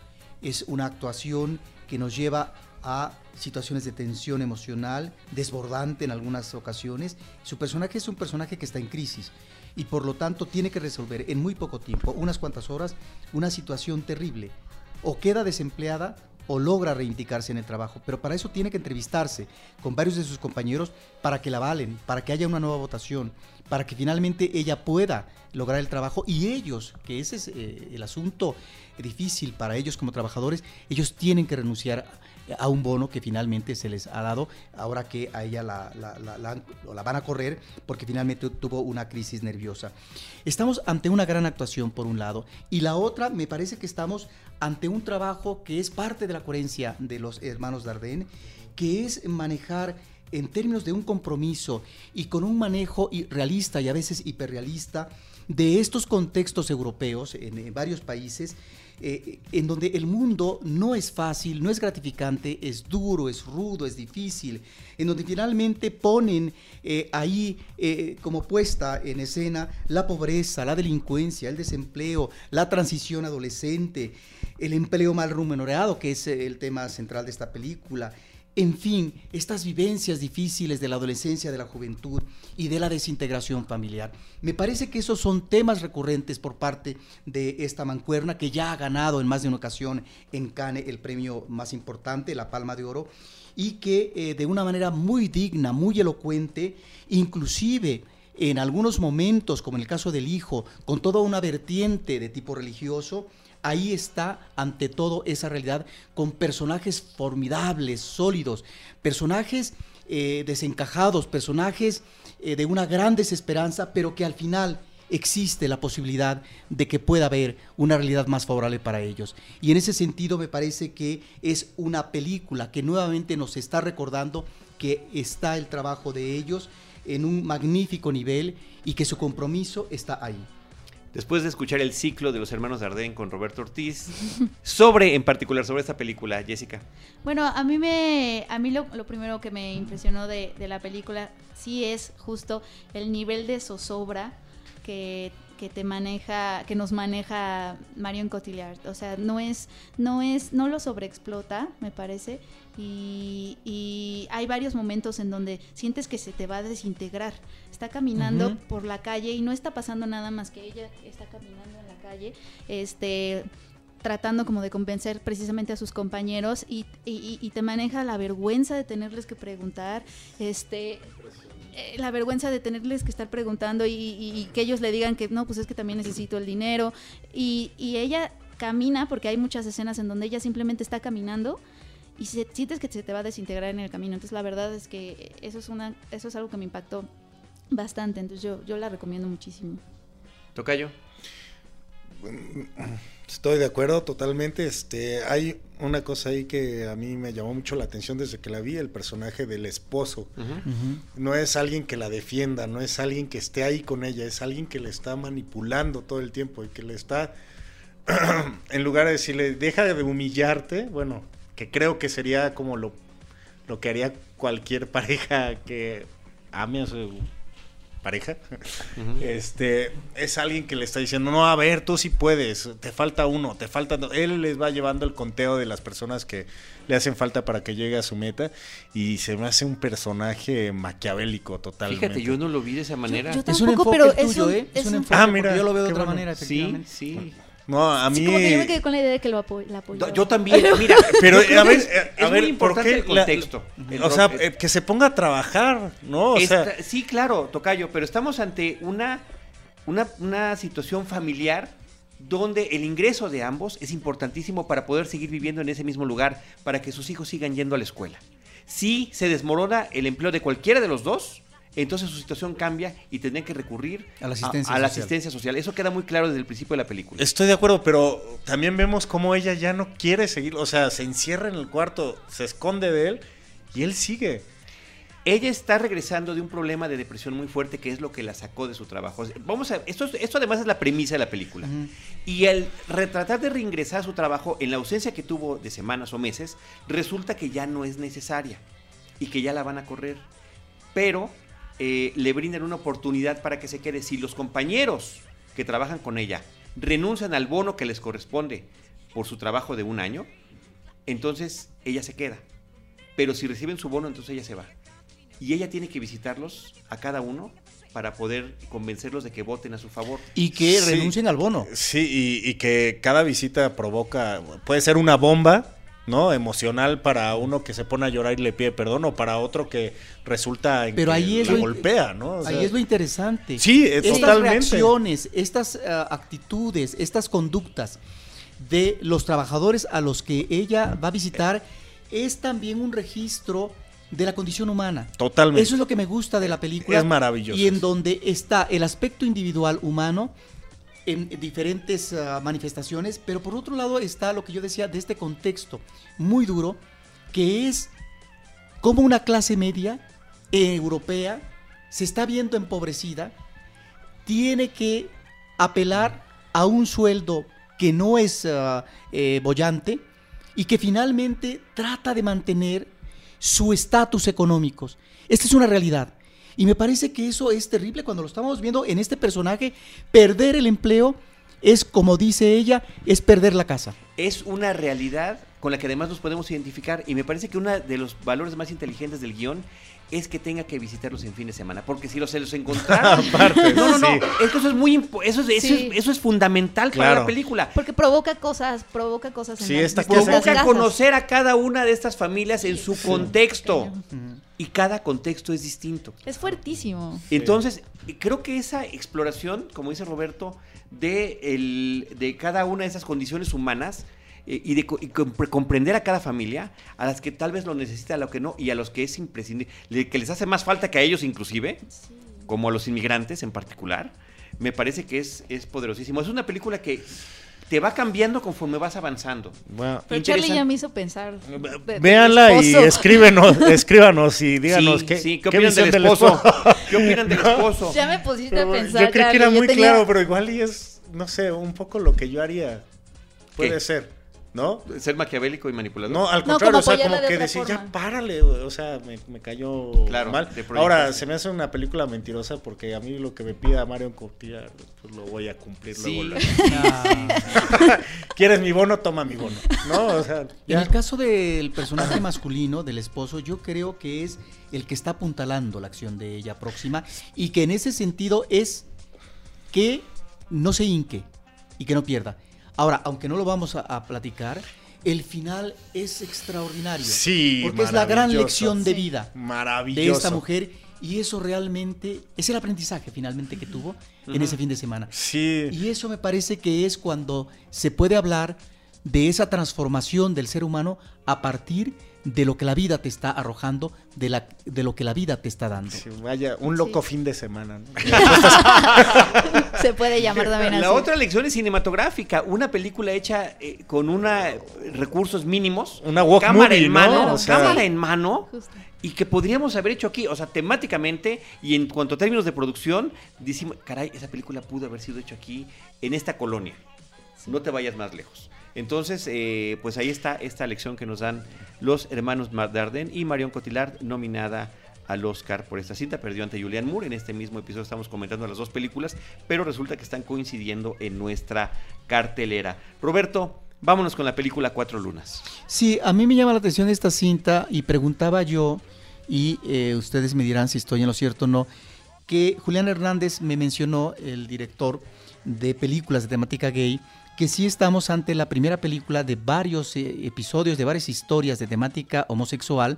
es una actuación que nos lleva a situaciones de tensión emocional, desbordante en algunas ocasiones. Su personaje es un personaje que está en crisis y por lo tanto tiene que resolver en muy poco tiempo, unas cuantas horas, una situación terrible. O queda desempleada o logra reivindicarse en el trabajo, pero para eso tiene que entrevistarse con varios de sus compañeros para que la valen, para que haya una nueva votación, para que finalmente ella pueda lograr el trabajo y ellos, que ese es eh, el asunto difícil para ellos como trabajadores, ellos tienen que renunciar a un bono que finalmente se les ha dado ahora que a ella la, la- van a correr porque finalmente tuvo una crisis nerviosa. Estamos ante una gran actuación por un lado y la otra me parece que estamos ante un trabajo que es parte de la coherencia de los hermanos Dardenne, que es manejar en términos de un compromiso y con un manejo realista y a veces hiperrealista de estos contextos europeos en varios países, eh, en donde el mundo no es fácil, no es gratificante, es duro, es rudo, es difícil, en donde finalmente ponen eh, ahí eh, como puesta en escena la pobreza, la delincuencia, el desempleo, la transición adolescente, el empleo mal remunerado, que es eh, el tema central de esta película. En fin, estas vivencias difíciles de la adolescencia, de la juventud y de la desintegración familiar. Me parece que esos son temas recurrentes por parte de esta mancuerna que ya ha ganado en más de una ocasión en Cannes el premio más importante, la Palma de Oro, y que eh, de una manera muy digna, muy elocuente, inclusive en algunos momentos, como en el caso del hijo, con toda una vertiente de tipo religioso, ahí está ante todo esa realidad con personajes formidables, sólidos, personajes eh, desencajados, personajes eh, de una gran desesperanza, pero que al final existe la posibilidad de que pueda haber una realidad más favorable para ellos. Y en ese sentido me parece que es una película que nuevamente nos está recordando que está el trabajo de ellos en un magnífico nivel y que su compromiso está ahí. Después de escuchar el ciclo de los hermanos Dardenne con Roberto Ortiz, sobre, en particular, sobre esta película, Jessica. Bueno, a mí me, a mí lo, lo primero que me impresionó de, de la película sí es justo el nivel de zozobra que, que te maneja, que nos maneja Marion Cotillard. O sea, no es, no es, no lo sobreexplota, me parece. Y, y hay varios momentos en donde sientes que se te va a desintegrar. Está caminando por la calle y no está pasando nada más que ella está caminando en la calle. Este tratando como de convencer precisamente a sus compañeros y, y- y te maneja la vergüenza de tenerles que preguntar, este eh, la vergüenza de tenerles que estar preguntando y, que ellos le digan que no, pues es que también necesito el dinero. Y, y ella camina, porque hay muchas escenas en donde ella simplemente está caminando y se- sientes que se te va a desintegrar en el camino. Entonces la verdad es que eso es, una, eso es algo que me impactó bastante. Entonces yo, yo la recomiendo muchísimo. Tocayo. Estoy de acuerdo totalmente. Este, hay una cosa ahí que a mí me llamó mucho la atención desde que la vi, el personaje del esposo. No es alguien que la defienda, no es alguien que esté ahí con ella, es alguien que le está manipulando todo el tiempo y que le está, en lugar de decirle, deja de humillarte, bueno, que creo que sería como lo, lo que haría cualquier pareja que ame a su pareja, este, es alguien que le está diciendo, no, a ver, tú sí puedes, te falta uno, te falta... do-". Él les va llevando el conteo de las personas que le hacen falta para que llegue a su meta y se me hace un personaje maquiavélico totalmente. Fíjate, yo no lo vi de esa manera. yo Es un Tampoco, enfoque pero tuyo, es un- ¿eh? Es es un enfoque Ah, mira, yo lo veo de otra bueno. manera, sí, sí. No, a mí... Sí, como que yo me quedé con la idea de que lo apo la apoyó. Yo, también, mira, Pero, a ver, es, eh, es a ver, muy ¿por qué el la- contexto. El o sea, que se ponga a trabajar, ¿no? O sea, Esta- sí, claro, Tocayo, pero estamos ante una, una, una situación familiar donde el ingreso de ambos es importantísimo para poder seguir viviendo en ese mismo lugar, para que sus hijos sigan yendo a la escuela. Si se desmorona el empleo de cualquiera de los dos, entonces su situación cambia y tendrían que recurrir A la asistencia a la social. asistencia social. Eso queda muy claro desde el principio de la película. Estoy de acuerdo, pero también vemos cómo ella ya no quiere seguir, o sea, se encierra en el cuarto, se esconde de él y él sigue. Ella está regresando de un problema de depresión muy fuerte que es lo que la sacó de su trabajo. Vamos a, esto, es- esto además es la premisa de la película. Y al retratar de reingresar a su trabajo en la ausencia que tuvo de semanas o meses, resulta que ya no es necesaria y que ya la van a correr. Pero eh, le brindan una oportunidad para que se quede. Si los compañeros que trabajan con ella renuncian al bono que les corresponde por su trabajo de un año, entonces ella se queda. Pero si reciben su bono, entonces ella se va. Y ella tiene que visitarlos a cada uno para poder convencerlos de que voten a su favor. Y que Sí. renuncien al bono. Sí, y, y que cada visita provoca, puede ser una bomba, ¿no? Emocional para uno que se pone a llorar y le pide perdón, o para otro que resulta en Pero que ahí es la lo golpea, ¿no? O Ahí es lo interesante. Sí, eh, estas totalmente. reacciones, estas ah, actitudes, estas conductas de los trabajadores a los que ella va a visitar es también un registro de la condición humana. Totalmente. Eso es lo que me gusta de la película. Es maravilloso Y en donde está el aspecto individual humano en diferentes ah, manifestaciones, pero por otro lado está lo que yo decía de este contexto muy duro, que es cómo una clase media europea se está viendo empobrecida, tiene que apelar a un sueldo que no es eh, bollante y que finalmente trata de mantener su estatus económico. Esta es una realidad. Y me parece que eso es terrible cuando lo estamos viendo en este personaje. Perder el empleo es, como dice ella, es perder la casa. es una realidad con la que además nos podemos identificar y me parece que uno de los valores más inteligentes del guion es que tenga que visitarlos en fin de semana, porque si los se los encontraran, Aparte, no, no, no, sí. es que eso es muy eso es, eso, Sí. es, eso es fundamental para Claro. la película. Porque provoca cosas, provoca cosas en Sí, casa- Provoca casas. conocer a cada una de estas familias en su contexto y cada contexto es distinto. Es fuertísimo. Entonces, creo que esa exploración, como dice Roberto, de, el- de cada una de esas condiciones humanas eh, y de co- y compre- comprender a cada familia, a las que tal vez lo necesita, a lo que no, y a los que es imprescindible, le- que les hace más falta que a ellos inclusive, como a los inmigrantes en particular, me parece que es, es poderosísimo. Es una película que te va cambiando conforme vas avanzando. Bueno, Pero Charlie ya me hizo pensar. de- de Véanla y escríbenos, escríbanos y díganos sí, qué, sí, ¿qué qué opinan del esposo? ¿Qué opinan del esposo? Ya me pusiste Pero a pensar. yo creí que era muy tenía- claro, pero igual y es, no sé, un poco lo que yo haría. Puede ¿Qué? ser, ¿no? Ser maquiavélico y manipulador. No, al contrario, o sea, como de que decir, ya párale, güey", o sea, me, me cayó Claro, mal. Ahora, se me hace una película mentirosa porque a mí lo que me pida Mario Cotillard, pues lo voy a cumplir Sí. luego. ¿Quieres mi bono? Toma mi bono, ¿no? O sea, En el caso del personaje masculino, del esposo, yo creo que es el que está apuntalando la acción de ella próxima y que en ese sentido es que no se hinque y que no pierda. Ahora, aunque no lo vamos a, a platicar, el final es extraordinario. Sí, Porque es la gran lección de vida Maravilloso. de esta mujer y eso realmente es el aprendizaje finalmente que tuvo en ese fin de semana. Sí. Y eso me parece que es cuando se puede hablar de esa transformación del ser humano a partir de lo que la vida te está arrojando, de, la, de lo que la vida te está dando. Sí, vaya, un loco Sí. fin de semana. ¿no? Se puede llamar también así. La otra lección es cinematográfica, una película hecha eh, con una recursos mínimos, Una walk cámara movie, en ¿no? mano, O sea- cámara en mano, Justo. y que podríamos haber hecho aquí, o sea, temáticamente y en cuanto a términos de producción, decimos, caray, esa película pudo haber sido hecha aquí en esta colonia. No te vayas más lejos. Entonces, eh, pues ahí está esta lección que nos dan los hermanos Dardenne y Marion Cotillard, nominada al Oscar por esta cinta. Perdió ante Julianne Moore. En este mismo episodio estamos comentando las dos películas, pero resulta que están coincidiendo en nuestra cartelera. Roberto, vámonos con la película Cuatro Lunas. Sí, a mí me llama la atención esta cinta y preguntaba yo, y eh, ustedes me dirán si estoy en lo cierto o no, que Julián Hernández me mencionó, el director de películas de temática gay, que sí estamos ante la primera película de varios eh, episodios, de varias historias de temática homosexual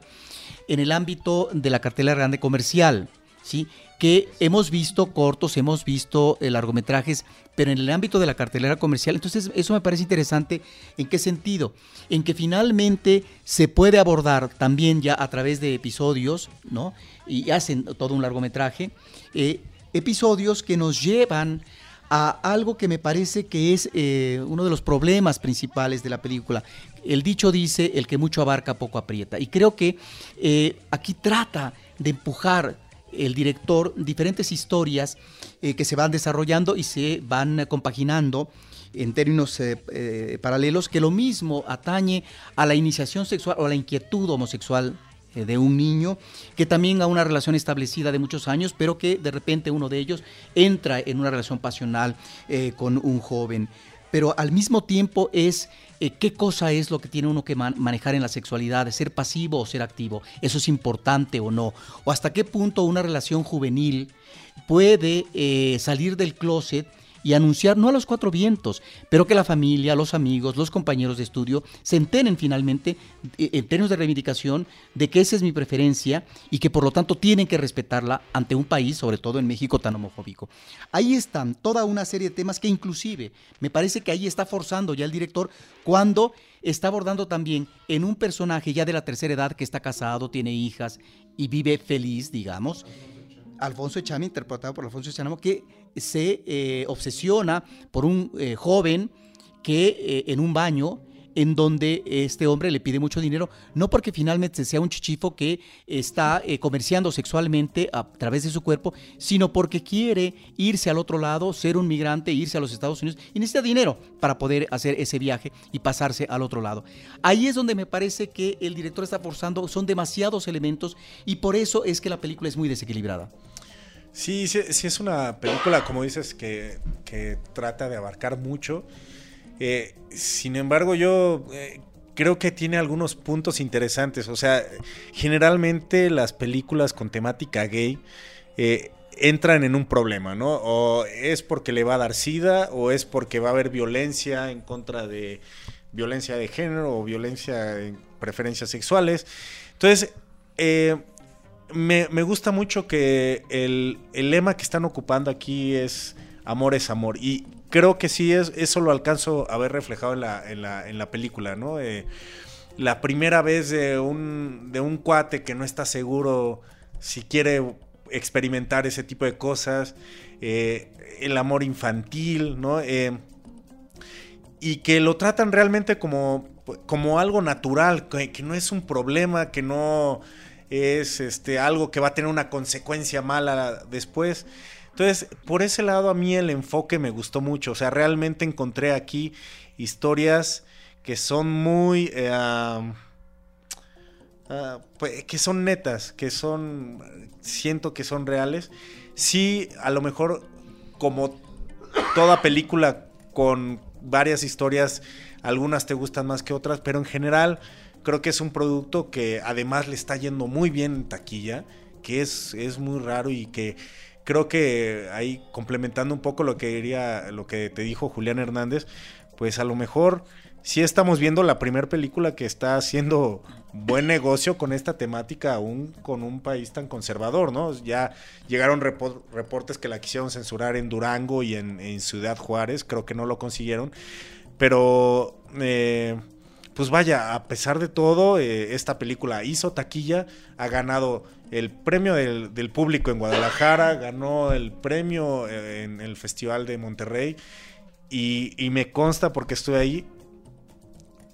en el ámbito de la cartelera grande comercial, ¿sí? Que hemos visto cortos, hemos visto eh, largometrajes, pero en el ámbito de la cartelera comercial, entonces eso me parece interesante. ¿En qué sentido? En que finalmente se puede abordar también ya a través de episodios, ¿no? Y hacen todo un largometraje, eh, episodios que nos llevan a algo que me parece que es eh, uno de los problemas principales de la película. El dicho dice, el que mucho abarca, poco aprieta. Y creo que eh, aquí trata de empujar el director diferentes historias eh, que se van desarrollando y se van compaginando en términos paralelos, que lo mismo atañe a la iniciación sexual o a la inquietud homosexual de un niño que también a una relación establecida de muchos años, pero que de repente uno de ellos entra en una relación pasional eh, con un joven. Pero al mismo tiempo es eh, qué cosa es lo que tiene uno que man- manejar en la sexualidad, ser pasivo o ser activo, eso es importante o no, o hasta qué punto una relación juvenil puede eh, salir del closet y anunciar no a los cuatro vientos, pero que la familia, los amigos, los compañeros de estudio se enteren finalmente eh, en términos de reivindicación de que esa es mi preferencia y que por lo tanto tienen que respetarla ante un país, sobre todo en México, tan homofóbico. Ahí están toda una serie de temas que inclusive me parece que ahí está forzando ya el director cuando está abordando también en un personaje ya de la tercera edad que está casado, tiene hijas y vive feliz, digamos. Alfonso Echami, interpretado por Alfonso Echami, que se eh, obsesiona por un eh, joven que eh, en un baño en donde este hombre le pide mucho dinero, no porque finalmente sea un chichifo que está comerciando sexualmente a través de su cuerpo, sino porque quiere irse al otro lado, ser un migrante, irse a los Estados Unidos y necesita dinero para poder hacer ese viaje y pasarse al otro lado. Ahí es donde me parece que el director está forzando, son demasiados elementos y por eso es que la película es muy desequilibrada. Sí, sí, sí es una película, como dices, que, que trata de abarcar mucho. Eh, sin embargo, yo eh, creo que tiene algunos puntos interesantes. O sea, generalmente las películas con temática gay eh, entran en un problema, ¿no? O es porque le va a dar sida, o es porque va a haber violencia en contra de violencia de género o violencia en preferencias sexuales. Entonces, me, me gusta mucho que el, el lema que están ocupando aquí es amor es amor. Y creo que sí es, eso lo alcanzo a ver reflejado en la, en la, en la película, ¿no? Eh, la primera vez de un, de un cuate que no está seguro si quiere experimentar ese tipo de cosas, eh, el amor infantil, ¿no? Eh, y que lo tratan realmente como, como algo natural, que, que, no es un problema, que no es este, algo que va a tener una consecuencia mala después. Entonces, por ese lado a mí el enfoque me gustó mucho, o sea, realmente encontré aquí historias que son muy... Eh, uh, pues, que son netas, que son... Siento que son reales. Sí, a lo mejor como toda película con varias historias, algunas te gustan más que otras, pero en general creo que es un producto que además le está yendo muy bien en taquilla, que es, es muy raro y que creo que ahí complementando un poco lo que diría, lo que te dijo Julián Hernández, pues a lo mejor sí estamos viendo la primera película que está haciendo buen negocio con esta temática aún con un país tan conservador, ¿no? Ya llegaron reportes que la quisieron censurar en Durango y en, en Ciudad Juárez, creo que no lo consiguieron, pero eh, pues vaya, a pesar de todo, eh, esta película hizo taquilla, ha ganado el premio del, del, público en Guadalajara, ganó el premio eh, en el Festival de Monterrey y, y me consta porque estuve ahí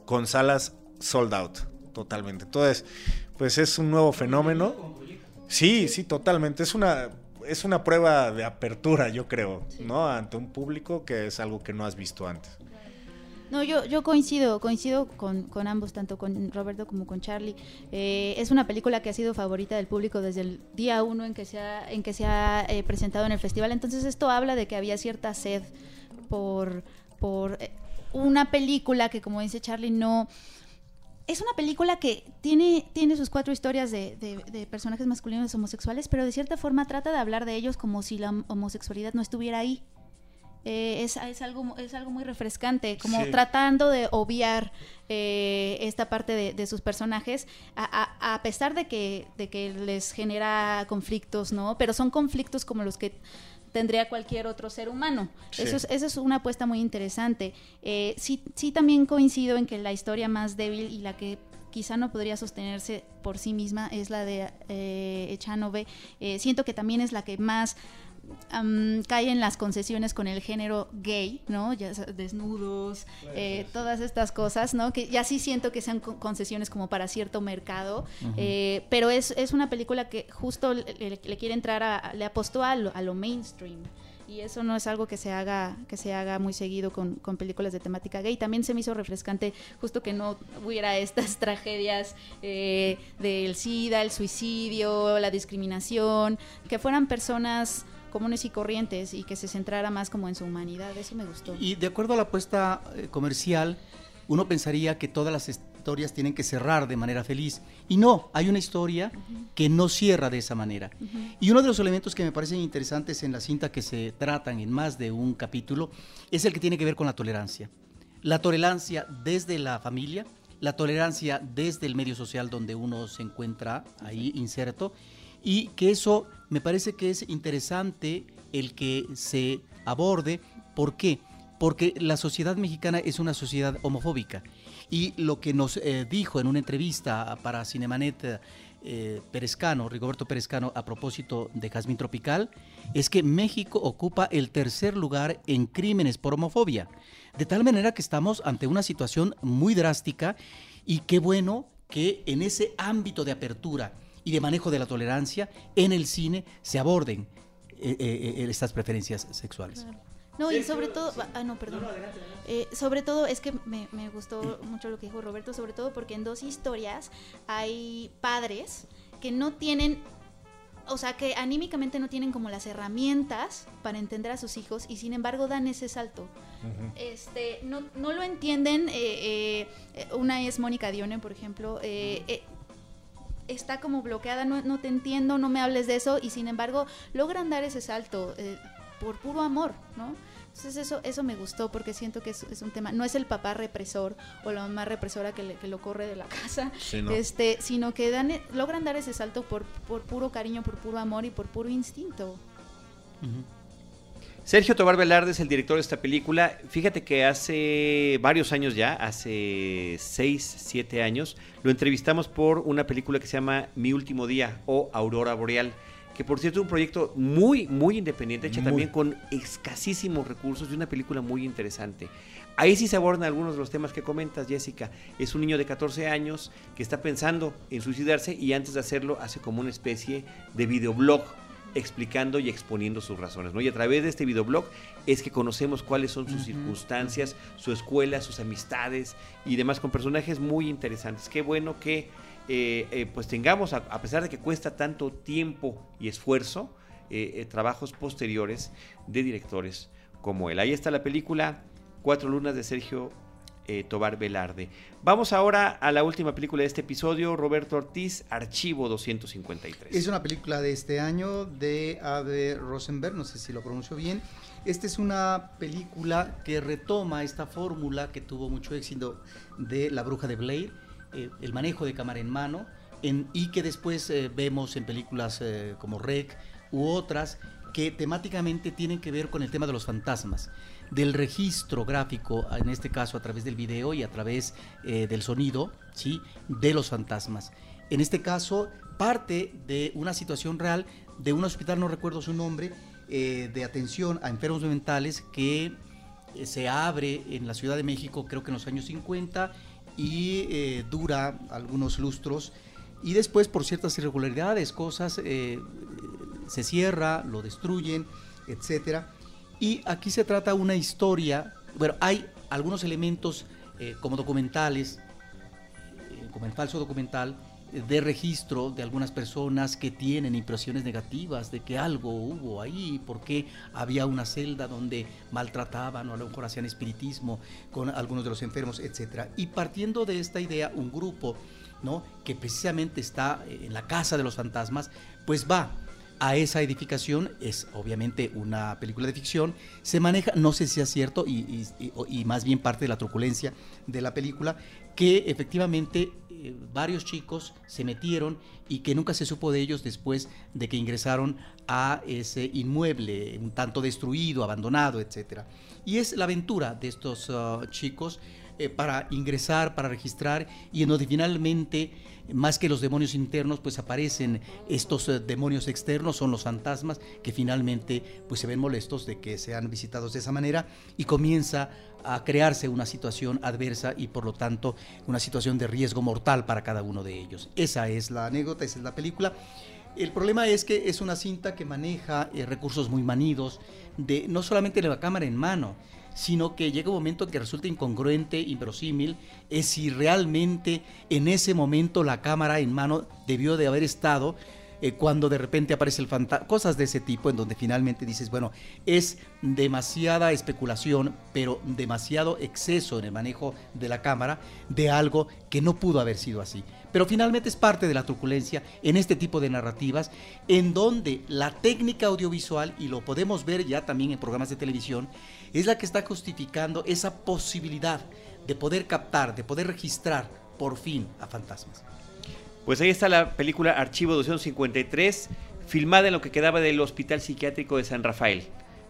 con salas sold out totalmente. Entonces, pues es un nuevo fenómeno. Sí, sí, totalmente. Es una, es una prueba de apertura, yo creo, ¿no? Ante un público que es algo que no has visto antes. No, yo, yo coincido, coincido con, con ambos, tanto con Roberto como con Charlie. Eh, es una película que ha sido favorita del público desde el día uno en que se ha, en que se ha eh, presentado en el festival. Entonces esto habla de que había cierta sed por, por eh, una película que, como dice Charlie, no es una película que tiene, tiene sus cuatro historias de, de, de, personajes masculinos homosexuales, pero de cierta forma trata de hablar de ellos como si la homosexualidad no estuviera ahí. Eh, es, es, algo, es algo muy refrescante, como sí. tratando de obviar eh, esta parte de, de sus personajes, a, a, a, pesar de que, de que les genera conflictos, ¿no? Pero son conflictos como los que tendría cualquier otro ser humano. Sí. Eso, es, eso, es, una apuesta muy interesante. Eh, sí, sí también coincido en que la historia más débil y la que quizá no podría sostenerse por sí misma es la de eh, Echanove. Eh, siento que también es la que más um, cae en las concesiones con el género gay, ¿no? Ya desnudos, eh, todas estas cosas, ¿no? Que ya sí siento que sean concesiones como para cierto mercado, uh -huh. eh, pero es, es, una película que justo le, le quiere entrar a, le apostó a lo, a lo mainstream y eso no es algo que se haga que se haga muy seguido con, con, películas de temática gay también se me hizo refrescante justo que no hubiera estas tragedias eh, del sida el suicidio la discriminación que fueran personas comunes y corrientes y que se centrara más como en su humanidad eso me gustó y de acuerdo a la apuesta eh, comercial uno pensaría que todas las historias tienen que cerrar de manera feliz. Y no, hay una historia uh -huh. que no cierra de esa manera. Uh -huh. Y uno de los elementos que me parecen interesantes en la cinta que se tratan en más de un capítulo es el que tiene que ver con la tolerancia. La tolerancia desde la familia, la tolerancia desde el medio social donde uno se encuentra ahí inserto, y que eso me parece que es interesante el que se aborde. ¿Por qué? Porque la sociedad mexicana es una sociedad homofóbica y lo que nos eh, dijo en una entrevista para Cinemanet eh, Rigoberto Perezcano, a propósito de Jazmín Tropical, es que México ocupa el tercer lugar en crímenes por homofobia. De tal manera que estamos ante una situación muy drástica y qué bueno que en ese ámbito de apertura y de manejo de la tolerancia en el cine se aborden eh, eh, estas preferencias sexuales. Claro. No, y sobre todo, ah, no, perdón. Eh, sobre todo, es que me, me, gustó mucho lo que dijo Roberto, sobre todo porque en dos historias hay padres que no tienen, o sea, que anímicamente no tienen como las herramientas para entender a sus hijos y sin embargo dan ese salto. Uh -huh. Este, no, no lo entienden, eh, eh, una es Mónica Dione, por ejemplo, eh, está como bloqueada, no, no, te entiendo, no me hables de eso, y sin embargo logran dar ese salto. Eh, por puro amor, ¿no? Entonces eso, eso me gustó porque siento que es, es, un tema, no es el papá represor o la mamá represora que, le, que lo corre de la casa, sí, no. este, sino que dan, logran dar ese salto por, por puro cariño, por puro amor y por puro instinto. Uh -huh. Sergio Tobar Velarde es el director de esta película. Fíjate que hace varios años ya, hace 6, 7 años, lo entrevistamos por una película que se llama Mi Último Día o Aurora Boreal, que por cierto es un proyecto muy, muy independiente, hecha Muy. también con escasísimos recursos y una película muy interesante. Ahí sí se abordan algunos de los temas que comentas, Jessica. Es un niño de 14 años que está pensando en suicidarse y antes de hacerlo hace como una especie de videoblog explicando y exponiendo sus razones, ¿no? Y a través de este videoblog es que conocemos cuáles son sus circunstancias, su escuela, sus amistades y demás con personajes muy interesantes. Qué bueno que eh, eh, pues tengamos, a, a pesar de que cuesta tanto tiempo y esfuerzo, eh, trabajos posteriores de directores como él. Ahí está la película Cuatro Lunas de Sergio eh, Tobar Velarde. Vamos ahora a la última película de este episodio, Roberto Ortiz, Archivo 253. Es una película de este año de Ave Rosenberg, no sé si lo pronuncio bien. Esta es una película que retoma esta fórmula que tuvo mucho éxito de La Bruja de Blair, eh, el manejo de cámara en mano, en- y que después eh, vemos en películas eh, como Rec u otras que temáticamente tienen que ver con el tema de los fantasmas, del registro gráfico, en este caso a través del video y a través eh, del sonido, ¿sí? de los fantasmas. En este caso, parte de una situación real de un hospital, no recuerdo su nombre, eh, de atención a enfermos mentales que eh, se abre en la Ciudad de México, creo que en los años 50, y dura algunos lustros. Y después, por ciertas irregularidades, cosas, se cierra, lo destruyen, etcétera. Y aquí se trata una historia, bueno, hay algunos elementos eh, como documentales, eh, como el falso documental, de registro de algunas personas que tienen impresiones negativas de que algo hubo ahí, porque había una celda donde maltrataban o a lo mejor hacían espiritismo con algunos de los enfermos, etcétera. Y partiendo de esta idea, un grupo ¿no? que precisamente está en la casa de los fantasmas, pues va a esa edificación, es obviamente una película de ficción, se maneja, no sé si es cierto, y, más bien parte de la truculencia de la película, que efectivamente eh, varios chicos se metieron y que nunca se supo de ellos después de que ingresaron a ese inmueble un tanto destruido, abandonado, etcétera. Y es la aventura de estos ah, chicos eh, para ingresar, para registrar y en donde finalmente, más que los demonios internos, pues aparecen estos eh, demonios externos, son los fantasmas que finalmente pues se ven molestos de que sean visitados de esa manera y comienza a crearse una situación adversa y por lo tanto una situación de riesgo mortal para cada uno de ellos. Esa es la anécdota, esa es la película. El problema es que es una cinta que maneja eh, recursos muy manidos, de no solamente la cámara en mano, sino que llega un momento que resulta incongruente, inverosímil, es si realmente en ese momento la cámara en mano debió de haber estado eh, cuando de repente aparece el fantasma, cosas de ese tipo en donde finalmente dices, bueno, es demasiada especulación, pero demasiado exceso en el manejo de la cámara de algo que no pudo haber sido así. Pero finalmente es parte de la truculencia en este tipo de narrativas, en donde la técnica audiovisual, y lo podemos ver ya también en programas de televisión, es la que está justificando esa posibilidad de poder captar, de poder registrar por fin a fantasmas. Pues ahí está la película Archivo 253, filmada en lo que quedaba del Hospital Psiquiátrico de San Rafael.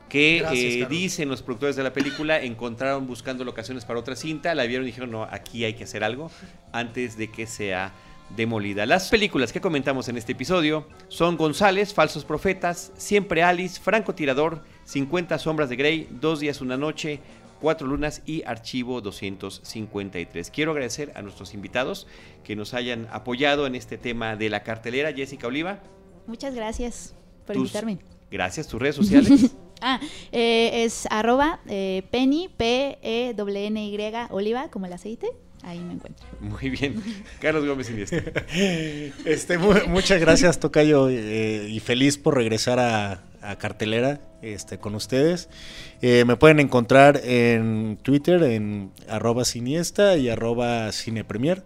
Que Gracias, eh, dicen los productores de la película, encontraron buscando locaciones para otra cinta, la vieron y dijeron, no, aquí hay que hacer algo antes de que sea demolida. Las películas que comentamos en este episodio son González, Falsos Profetas, Siempre Alice, Franco Tirador, 50 Sombras de Grey, Dos Días, Una Noche, Cuatro Lunas y Archivo 253. Quiero agradecer a nuestros invitados que nos hayan apoyado en este tema de la cartelera. Jessica Oliva, Muchas gracias por Tus- invitarme. gracias. Tus redes sociales. Ah, eh, es arroba eh, penny, P-E-N-Y, oliva, como el aceite. Ahí me encuentro. Muy bien. Carlos Gómez Iniesta. Este, mu- muchas gracias, Tocayo, eh, y feliz por regresar a, a cartelera este, con ustedes. Eh, me pueden encontrar en Twitter, en arroba siniesta y arroba cinepremier.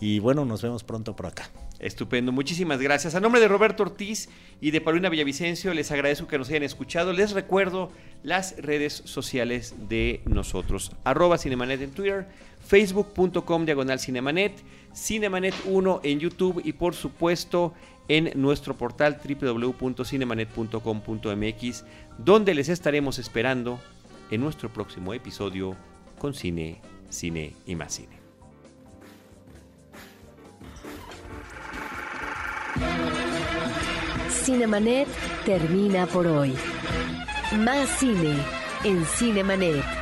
Y bueno, nos vemos pronto por acá. Estupendo, muchísimas gracias. A nombre de Roberto Ortiz y de Paulina Villavicencio, les agradezco que nos hayan escuchado. Les recuerdo las redes sociales de nosotros. Arroba Cinemanet en Twitter, facebook.com diagonal Cinemanet, Cinemanet 1 en YouTube y por supuesto en nuestro portal www.cinemanet.com.mx, donde les estaremos esperando en nuestro próximo episodio con Cine, Cine y más Cine. Cinemanet termina por hoy. Más cine en Cinemanet.